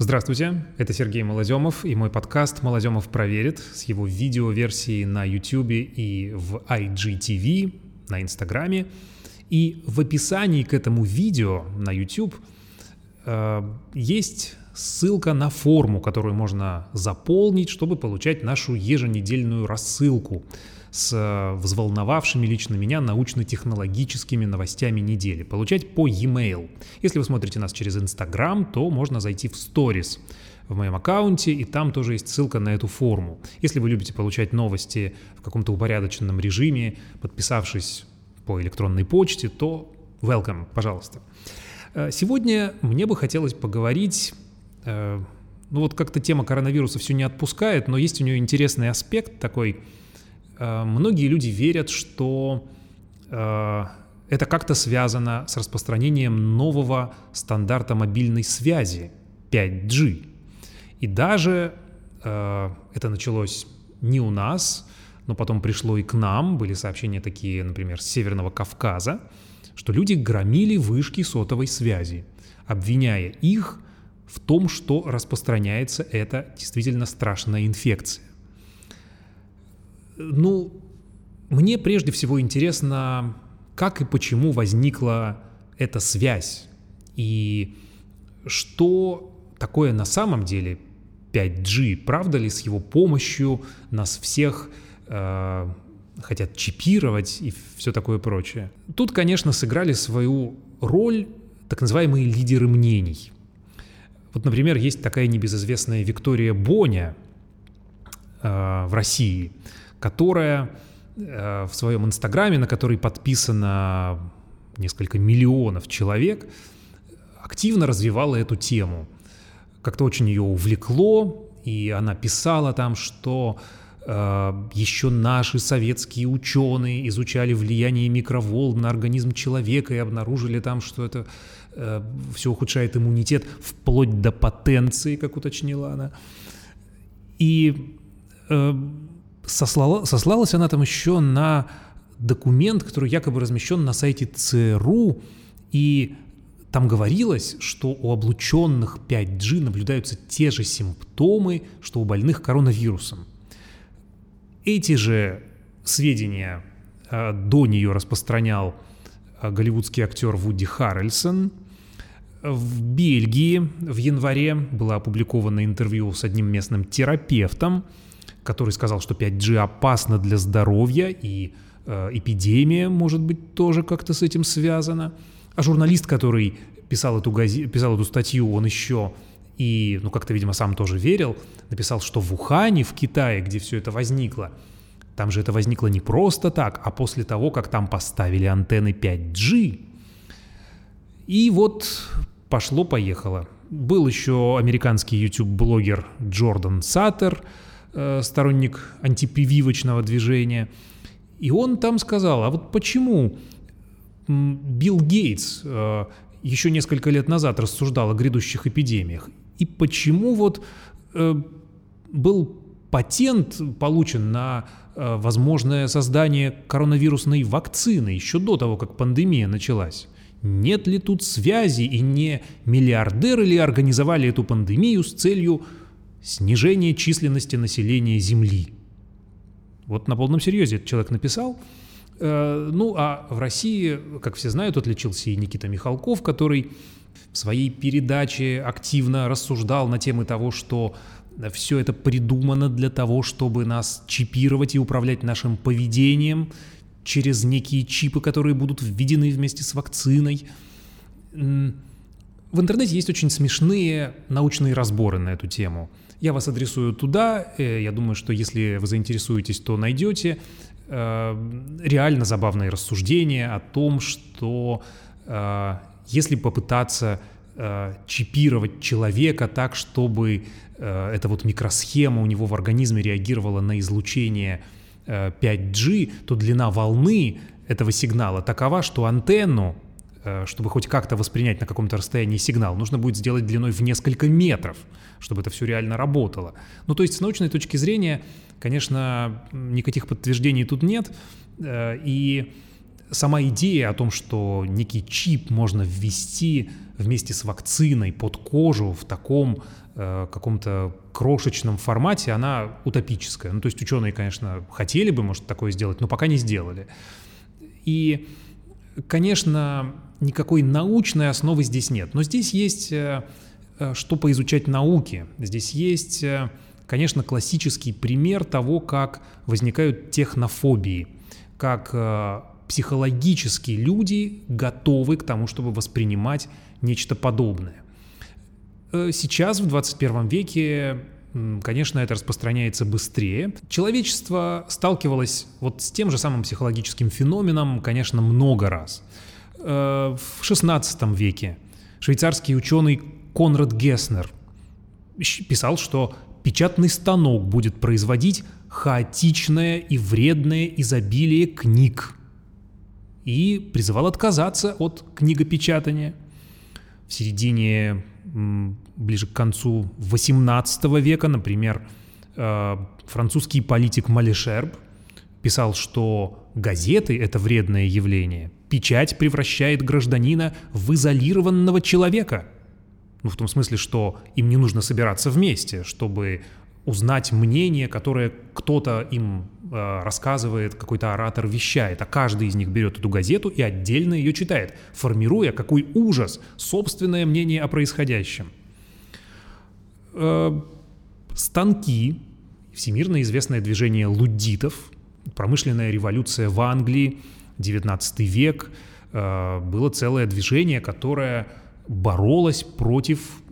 Здравствуйте, это Сергей Молодемов и мой подкаст «Молодемов проверит» с его видеоверсией на YouTube и в IGTV на Инстаграме. И в описании к этому видео на YouTube э, есть ссылка на форму, которую можно заполнить, чтобы получать нашу еженедельную рассылку с э, взволновавшими лично меня научно-технологическими новостями недели. Получать по e-mail. Если вы смотрите нас через Instagram, то можно зайти в Stories в моем аккаунте, и там тоже есть ссылка на эту форму. Если вы любите получать новости в каком-то упорядоченном режиме, подписавшись по электронной почте, то welcome, пожалуйста. Э, сегодня мне бы хотелось поговорить э, ну вот как-то тема коронавируса все не отпускает, но есть у нее интересный аспект такой – Э, многие люди верят, что э, это как-то связано с распространением нового стандарта мобильной связи 5G. И даже это началось не у нас, но потом пришло и к нам. Были сообщения такие, например, с Северного Кавказа, что люди громили вышки сотовой связи, обвиняя их в том, что распространяется эта действительно страшная инфекция. Ну, мне прежде всего интересно, как и почему возникла эта связь, и что такое на самом деле 5G, правда ли с его помощью нас всех э, хотят чипировать и все такое прочее. Тут, конечно, сыграли свою роль так называемые лидеры мнений. Вот, например, есть такая небезызвестная Виктория Боня э, в России – которая э, в своем инстаграме, на который подписано несколько миллионов человек, активно развивала эту тему. Как-то очень ее увлекло, и она писала там, что э, еще наши советские ученые изучали влияние микроволн на организм человека и обнаружили там, что это все ухудшает иммунитет вплоть до потенции, как уточнила она. И э, сослала, сослалась она там еще на документ, который якобы размещен на сайте ЦРУ, и там говорилось, что у облученных 5G наблюдаются те же симптомы, что у больных коронавирусом. Эти же сведения э, до нее распространял э, голливудский актер Вуди Харрельсон. В Бельгии в январе было опубликовано интервью с одним местным терапевтом, который сказал, что 5G опасно для здоровья, и э, эпидемия, может быть, тоже как-то с этим связана. А журналист, который писал эту, гази... писал эту статью, он еще и, ну, как-то, видимо, сам тоже верил, написал, что в Ухане, в Китае, где все это возникло, там же это возникло не просто так, а после того, как там поставили антенны 5G. И вот пошло-поехало. Был еще американский YouTube-блогер Джордан Саттер – Э, сторонник антипрививочного движения. И он там сказал, а вот почему Билл Гейтс э, еще несколько лет назад рассуждал о грядущих эпидемиях, и почему вот э, был патент получен на возможное создание коронавирусной вакцины еще до того, как пандемия началась. Нет ли тут связи и не миллиардеры ли организовали эту пандемию с целью снижение численности населения Земли. Вот на полном серьезе этот человек написал. Э, ну, а в России, как все знают, отличился и Никита Михалков, который в своей передаче активно рассуждал на темы того, что все это придумано для того, чтобы нас чипировать и управлять нашим поведением через некие чипы, которые будут введены вместе с вакциной. В интернете есть очень смешные научные разборы на эту тему – я вас адресую туда. Э, я думаю, что если вы заинтересуетесь, то найдете э, реально забавные рассуждения о том, что э, если попытаться чипировать человека так, чтобы эта вот микросхема у него в организме реагировала на излучение 5G, то длина волны этого сигнала такова, что антенну, чтобы хоть как-то воспринять на каком-то расстоянии сигнал, нужно будет сделать длиной в несколько метров чтобы это все реально работало. Ну, то есть с научной точки зрения, конечно, никаких подтверждений тут нет, э, и сама идея о том, что некий чип можно ввести вместе с вакциной под кожу в таком э, каком-то крошечном формате, она утопическая. Ну, то есть ученые, конечно, хотели бы, может, такое сделать, но пока не сделали. И, конечно, никакой научной основы здесь нет. Но здесь есть э, э что поизучать науки. Здесь есть, э, конечно, классический пример того, как возникают технофобии, как э, психологически люди готовы к тому, чтобы воспринимать нечто подобное. Э, сейчас, в 21 веке, конечно, это распространяется быстрее. Человечество сталкивалось вот с тем же самым психологическим феноменом, конечно, много раз. Э, в 16 веке швейцарский ученый Конрад Геснер писал, что печатный станок будет производить хаотичное и вредное изобилие книг и призывал отказаться от книгопечатания. В середине, ближе к концу XVIII века, например, э, французский политик Малишерб писал, что газеты — это вредное явление. Печать превращает гражданина в изолированного человека. Ну, в том смысле, что им не нужно собираться вместе, чтобы узнать мнение, которое кто-то им э, рассказывает, какой-то оратор вещает, а каждый из них берет эту газету и отдельно ее читает, формируя какой ужас, собственное мнение о происходящем. Э, станки, всемирно известное движение луддитов, промышленная революция в Англии, 19 век, э, было целое движение, которое боролось против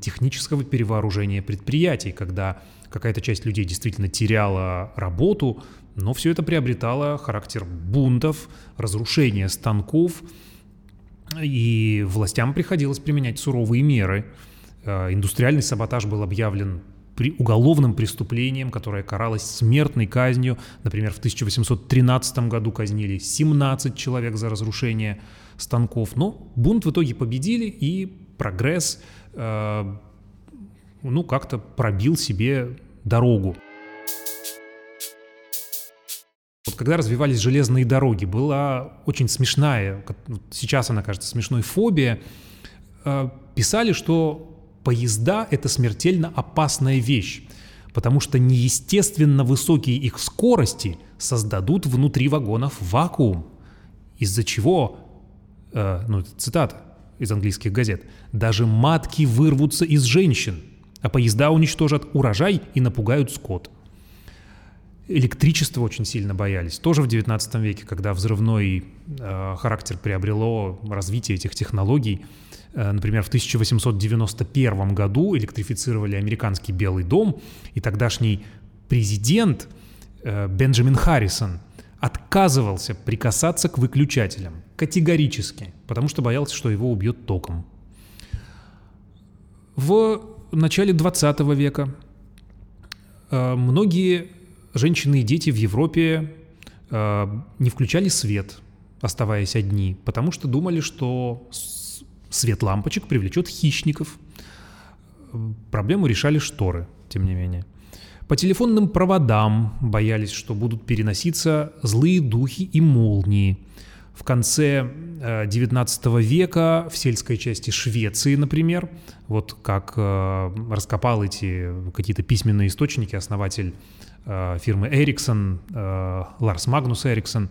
технического перевооружения предприятий, когда какая-то часть людей действительно теряла работу, но все это приобретало характер бунтов, разрушения станков, и властям приходилось применять суровые меры. Э, индустриальный саботаж был объявлен при уголовным преступлением, которое каралось смертной казнью. Например, в 1813 году казнили 17 человек за разрушение станков. Но бунт в итоге победили, и прогресс э, ну, как-то пробил себе дорогу. Вот когда развивались железные дороги, была очень смешная, сейчас она кажется смешной, фобия. Э, писали, что поезда — это смертельно опасная вещь, потому что неестественно высокие их скорости создадут внутри вагонов вакуум, из-за чего, э, ну, цитата из английских газет, даже матки вырвутся из женщин — а поезда уничтожат урожай и напугают скот. Электричество очень сильно боялись. Тоже в 19 веке, когда взрывной э, характер приобрело развитие этих технологий. Э, например, в 1891 году электрифицировали американский Белый дом, и тогдашний президент э, Бенджамин Харрисон отказывался прикасаться к выключателям категорически, потому что боялся, что его убьет током. В начале 20 века э, многие женщины и дети в Европе э, не включали свет, оставаясь одни, потому что думали, что свет лампочек привлечет хищников. Проблему решали шторы, тем не менее. По телефонным проводам боялись, что будут переноситься злые духи и молнии. В конце XIX э, века в сельской части Швеции, например, вот как э, раскопал эти какие-то письменные источники основатель э, фирмы Ericsson, Ларс Магнус Эриксон,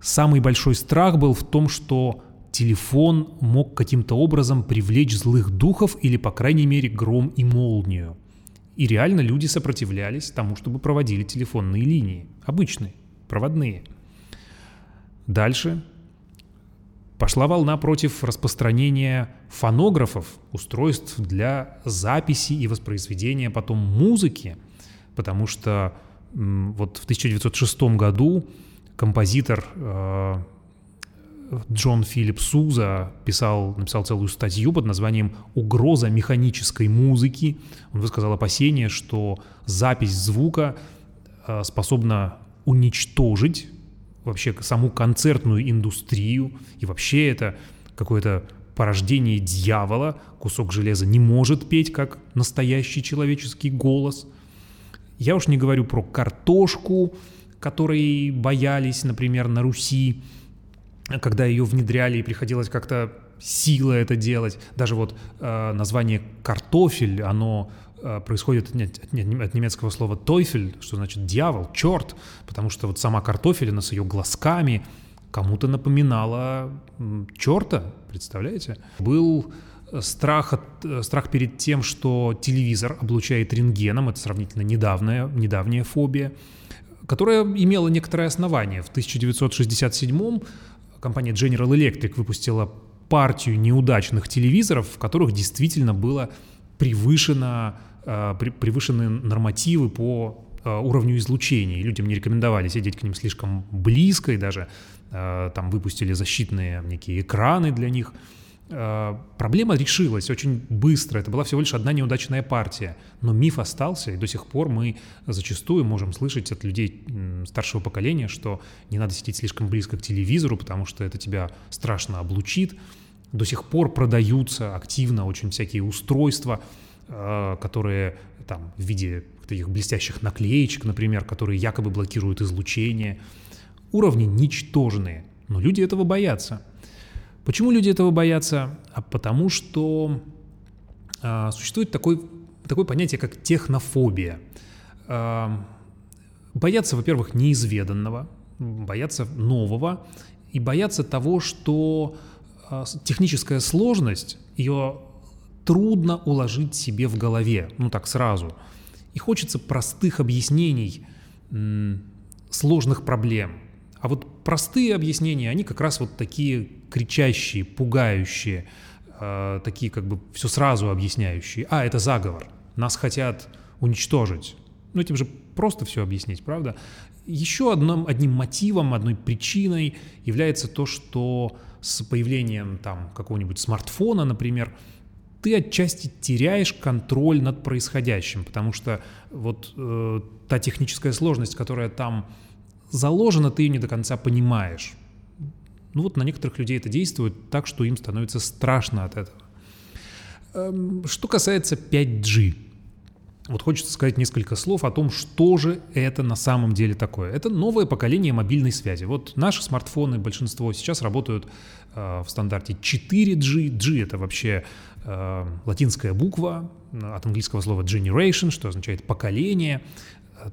самый большой страх был в том, что телефон мог каким-то образом привлечь злых духов или, по крайней мере, гром и молнию. И реально люди сопротивлялись тому, чтобы проводили телефонные линии, обычные, проводные – Дальше. Пошла волна против распространения фонографов, устройств для записи и воспроизведения потом музыки, потому что вот в 1906 году композитор э, Джон Филипп Суза писал, написал целую статью под названием «Угроза механической музыки». Он высказал опасение, что запись звука э, способна уничтожить вообще саму концертную индустрию, и вообще это какое-то порождение дьявола, кусок железа не может петь как настоящий человеческий голос. Я уж не говорю про картошку, которой боялись, например, на Руси, когда ее внедряли и приходилось как-то сила это делать. Даже вот э, название картофель, оно э, происходит от, от, от немецкого слова «тойфель», что значит «дьявол», «черт», потому что вот сама картофелина с ее глазками кому-то напоминала черта, представляете? Был страх, от, э, страх перед тем, что телевизор облучает рентгеном, это сравнительно недавняя, недавняя фобия, которая имела некоторое основание. В 1967 компания General Electric выпустила партию неудачных телевизоров, в которых действительно было превышено, э, превышены нормативы по э, уровню излучения. Людям не рекомендовали сидеть к ним слишком близко, и даже там выпустили защитные некие экраны для них – Э, проблема решилась очень быстро. Это была всего лишь одна неудачная партия. Но миф остался, и до сих пор мы зачастую можем слышать от людей старшего поколения, что не надо сидеть слишком близко к телевизору, потому что это тебя страшно облучит. До сих пор продаются активно очень всякие устройства, э, которые там в виде таких блестящих наклеечек, например, которые якобы блокируют излучение. Уровни ничтожные, но люди этого боятся – Почему люди этого боятся? А потому что а, существует такой, такое понятие, как технофобия. А, боятся, во-первых, неизведанного, боятся нового и боятся того, что а, техническая сложность, ее трудно уложить себе в голове, ну так сразу. И хочется простых объяснений сложных проблем. А вот простые объяснения, они как раз вот такие кричащие, пугающие, э, такие как бы все сразу объясняющие. А, это заговор, нас хотят уничтожить. Ну, этим же просто все объяснить, правда? Еще одном, одним мотивом, одной причиной является то, что с появлением там какого-нибудь смартфона, например, ты отчасти теряешь контроль над происходящим, потому что вот э, та техническая сложность, которая там заложена, ты ее не до конца понимаешь. Ну вот на некоторых людей это действует так, что им становится страшно от этого. Эм, что касается 5G, вот хочется сказать несколько слов о том, что же это на самом деле такое. Это новое поколение мобильной связи. Вот наши смартфоны, большинство сейчас работают э, в стандарте 4G. G это вообще э, латинская буква от английского слова generation, что означает поколение.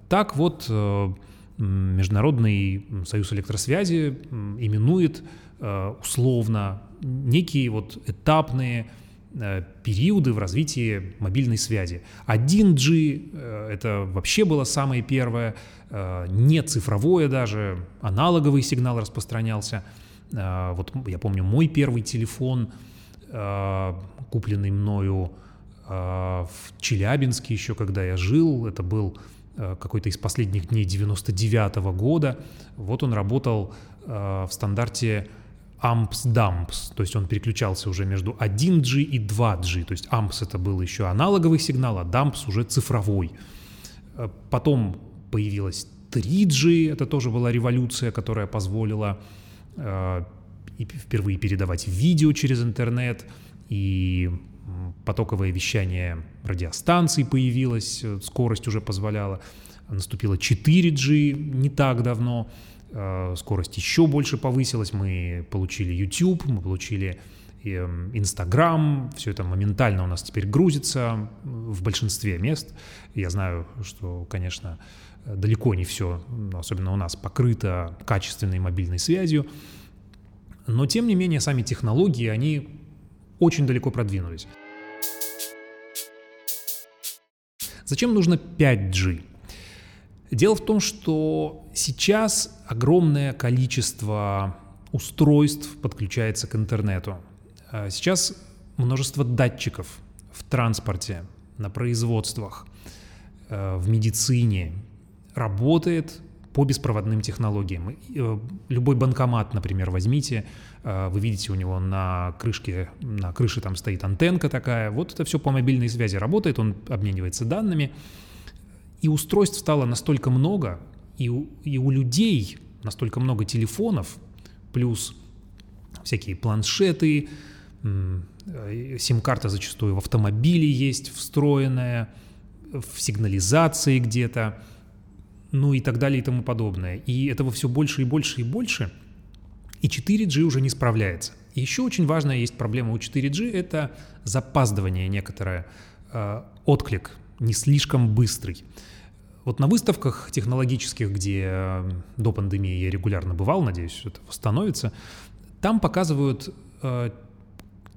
Так вот, э, Международный союз электросвязи именует э, условно некие вот этапные э, периоды в развитии мобильной связи. 1G э, это вообще было самое первое, не цифровое даже, аналоговый сигнал распространялся. Вот я помню мой первый телефон, купленный мною в Челябинске еще, когда я жил, это был какой-то из последних дней 99 -го года. Вот он работал э, в стандарте AMPS-DUMPS, то есть он переключался уже между 1G и 2G, то есть AMPS это был еще аналоговый сигнал, а DUMPS уже цифровой. Э, потом появилась 3G, это тоже была революция, которая позволила э, впервые передавать видео через интернет, и потоковое вещание радиостанций появилось, э, скорость уже позволяла, наступила 4G не так давно, э, скорость еще больше повысилась, мы получили YouTube, мы получили эм, Инстаграм, все это моментально у нас теперь грузится в большинстве мест. Я знаю, что, конечно, далеко не все, особенно у нас, покрыто качественной мобильной связью, но тем не менее сами технологии, они очень далеко продвинулись. Зачем нужно 5G? Дело в том, что сейчас огромное количество устройств подключается к интернету. А сейчас множество датчиков в транспорте, на производствах, э, в медицине работает по беспроводным технологиям. Э, любой банкомат, например, возьмите, э, вы видите у него на крышке, на крыше там стоит антенка такая, вот это все по мобильной связи работает, он обменивается данными, и устройств стало настолько много, и у, и у людей настолько много телефонов, плюс всякие планшеты, э, сим-карта зачастую в автомобиле есть встроенная, в сигнализации где-то, ну и так далее и тому подобное. И этого все больше и больше и больше. И 4G уже не справляется. Еще очень важная есть проблема у 4G — это запаздывание некоторое, э, отклик не слишком быстрый. Вот на выставках технологических, где э, до пандемии я регулярно бывал, надеюсь, это восстановится, там показывают, э,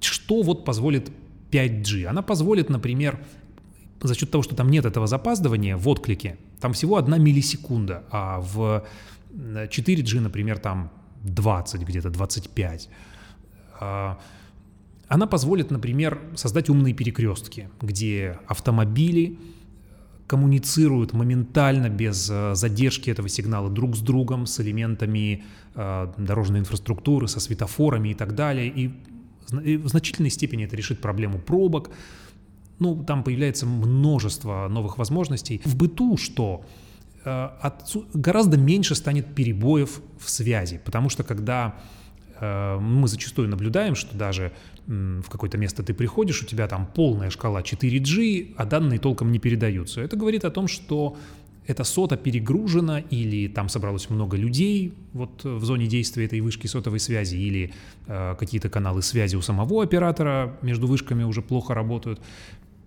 что вот позволит 5G. Она позволит, например, за счет того, что там нет этого запаздывания в отклике, там всего одна миллисекунда, а в 4G, например, там 20, где-то 25. А, она позволит, например, создать умные перекрестки, где автомобили коммуницируют моментально, без э, задержки этого сигнала друг с другом, с элементами э, дорожной инфраструктуры, со светофорами и так далее. И в значительной степени это решит проблему пробок. Ну, там появляется множество новых возможностей. В быту что? Э, гораздо меньше станет перебоев в связи, потому что когда э, мы зачастую наблюдаем, что даже в какое-то место ты приходишь, у тебя там полная шкала 4G, а данные толком не передаются. Это говорит о том, что эта сота перегружена или там собралось много людей вот в зоне действия этой вышки сотовой связи или э, какие-то каналы связи у самого оператора между вышками уже плохо работают.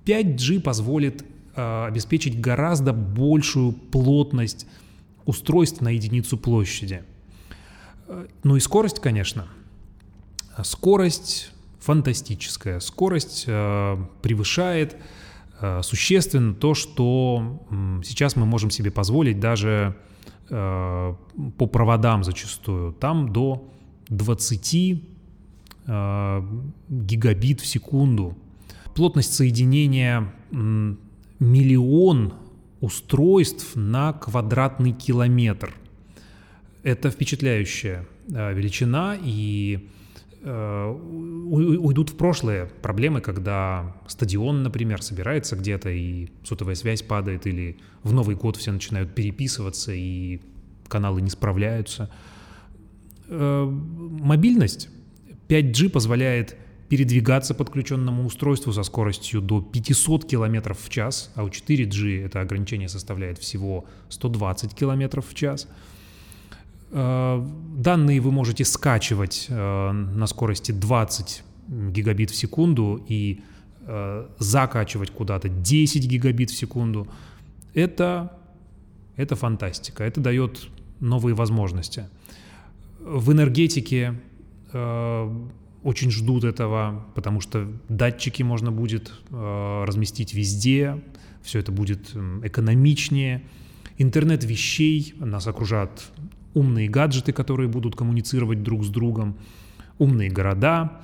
5G позволит э, обеспечить гораздо большую плотность устройств на единицу площади. Э, ну и скорость, конечно. Скорость фантастическая. Скорость э, превышает существенно то, что сейчас мы можем себе позволить даже по проводам зачастую. Там до 20 э, гигабит в секунду. Плотность соединения миллион устройств на квадратный километр. Это впечатляющая э, величина, и Э, уйдут в прошлое проблемы, когда стадион, например, собирается где-то и сотовая связь падает, или в Новый год все начинают переписываться и каналы не справляются. Э, мобильность 5G позволяет передвигаться подключенному устройству со скоростью до 500 км в час, а у 4G это ограничение составляет всего 120 км в час – Э, данные вы можете скачивать э, на скорости 20 гигабит в секунду и э, закачивать куда-то 10 гигабит в секунду. Это, это фантастика, это дает новые возможности. В энергетике очень ждут этого, потому что датчики можно будет разместить везде, все это будет экономичнее. Интернет вещей нас окружат умные гаджеты, которые будут коммуницировать друг с другом, умные города,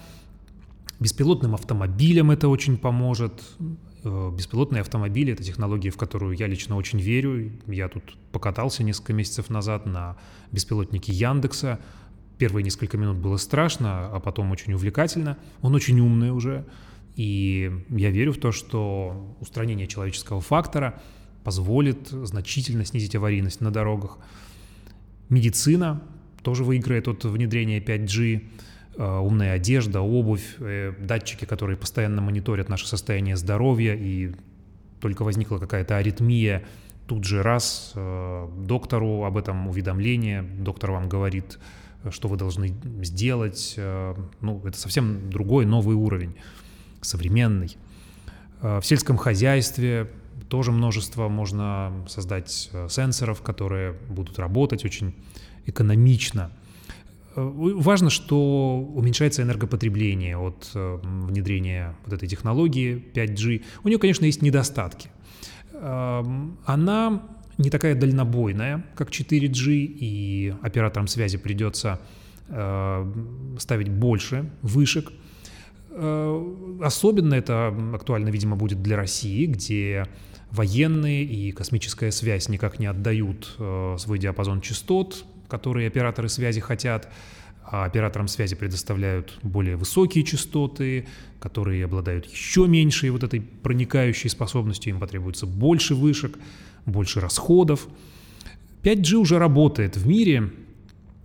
беспилотным автомобилям это очень поможет. Э, беспилотные автомобили — это технология, в которую я лично очень верю. Я тут покатался несколько месяцев назад на беспилотнике Яндекса. Первые несколько минут было страшно, а потом очень увлекательно. Он очень умный уже. И я верю в то, что устранение человеческого фактора позволит значительно снизить аварийность на дорогах. Медицина тоже выиграет от внедрения 5G, э, умная одежда, обувь, э, датчики, которые постоянно мониторят наше состояние здоровья, и только возникла какая-то аритмия, тут же раз э, доктору об этом уведомление, доктор вам говорит, что вы должны сделать. Ну, это совсем другой, новый уровень, современный. В сельском хозяйстве тоже множество можно создать э, сенсоров, которые будут работать очень экономично. Э, важно, что уменьшается энергопотребление от э, внедрения вот этой технологии 5G. У нее, конечно, есть недостатки. Эм, она не такая дальнобойная, как 4G, и операторам связи придется ставить больше вышек. Особенно это актуально, видимо, будет для России, где военные и космическая связь никак не отдают э, свой диапазон частот, которые операторы связи хотят, а операторам связи предоставляют более высокие частоты, которые обладают еще меньшей вот этой проникающей способностью, им потребуется больше вышек, больше расходов. 5G уже работает в мире,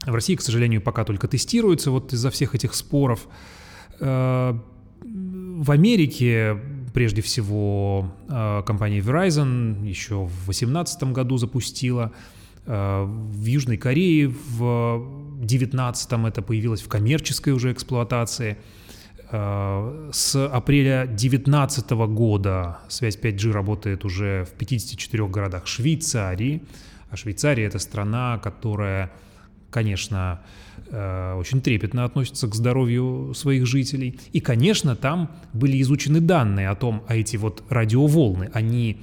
в России, к сожалению, пока только тестируется вот из-за всех этих споров. Э, в Америке прежде всего э, компания Verizon еще в 2018 году запустила, э, в Южной Корее в 19-м это появилось в коммерческой уже эксплуатации. Э, с апреля 2019 года связь 5G работает уже в 54 городах Швейцарии. А Швейцария — это страна, которая, конечно, э, очень трепетно относится к здоровью своих жителей. И, конечно, там были изучены данные о том, а эти вот радиоволны, они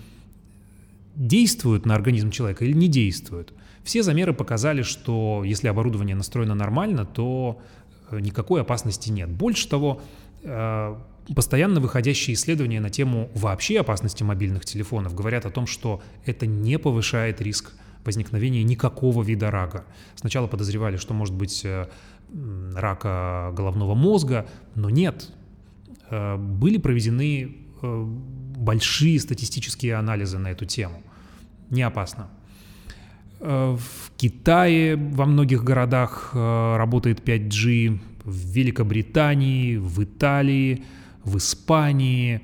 действуют на организм человека или не действуют. Все замеры показали, что если оборудование настроено нормально, то никакой опасности нет. Больше того, постоянно выходящие исследования на тему вообще опасности мобильных телефонов говорят о том, что это не повышает риск возникновения никакого вида рака. Сначала подозревали, что может быть э, рака головного мозга, но нет. Были проведены большие статистические анализы на эту тему. Не опасно. Э, в Китае во многих городах э, работает 5G, в Великобритании, в Италии, в Испании,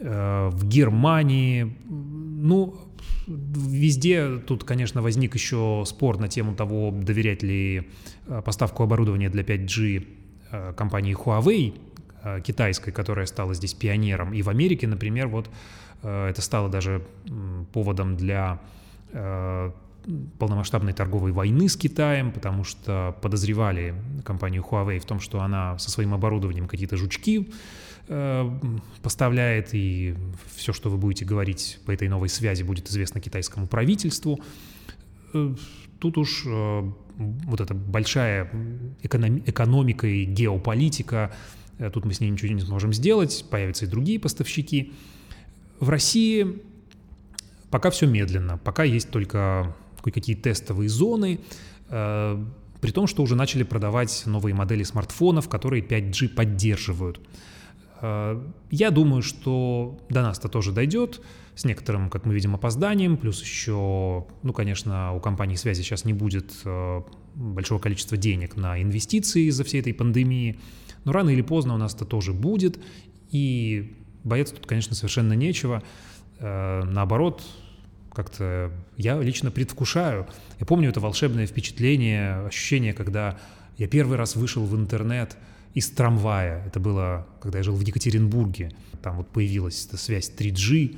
э, в Германии. Ну, везде тут, конечно, возник еще спор на тему того, доверять ли поставку оборудования для 5G компании Huawei, китайской, которая стала здесь пионером. И в Америке, например, вот это стало даже поводом для полномасштабной торговой войны с Китаем, потому что подозревали компанию Huawei в том, что она со своим оборудованием какие-то жучки э, поставляет, и все, что вы будете говорить по этой новой связи, будет известно китайскому правительству. Э, тут уж э, вот эта большая экономи- экономика и геополитика, тут мы с ней ничего не сможем сделать, появятся и другие поставщики. В России пока все медленно, пока есть только кое-какие тестовые зоны, э, при том, что уже начали продавать новые модели смартфонов, которые 5G поддерживают. Э, я думаю, что до нас-то тоже дойдет, с некоторым, как мы видим, опозданием, плюс еще, ну, конечно, у компании связи сейчас не будет э, большого количества денег на инвестиции из-за всей этой пандемии, но рано или поздно у нас это тоже будет, и бояться тут, конечно, совершенно нечего. Наоборот, как-то я лично предвкушаю. Я помню это волшебное впечатление, ощущение, когда я первый раз вышел в интернет из трамвая. Это было, когда я жил в Екатеринбурге. Там вот появилась эта связь 3G,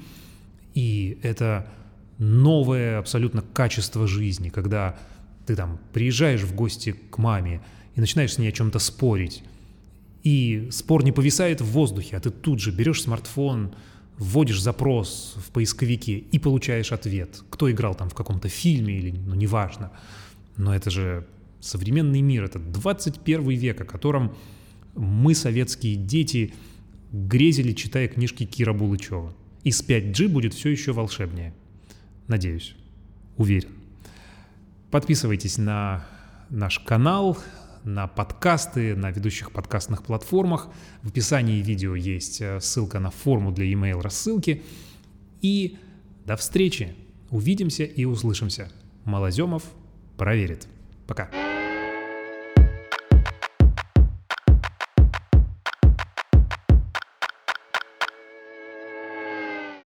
и это новое абсолютно качество жизни, когда ты там приезжаешь в гости к маме и начинаешь с ней о чем-то спорить, и спор не повисает в воздухе, а ты тут же берешь смартфон, вводишь запрос в поисковике и получаешь ответ. Кто играл там в каком-то фильме или, ну, неважно. Но это же современный мир, это 21 век, о котором мы, советские дети, грезили, читая книжки Кира Булычева. И с 5G будет все еще волшебнее. Надеюсь. Уверен. Подписывайтесь на наш канал, на подкасты, на ведущих подкастных платформах. В описании видео есть э, ссылка на форму для email рассылки. И до встречи. Увидимся и услышимся. Малоземов проверит. Пока.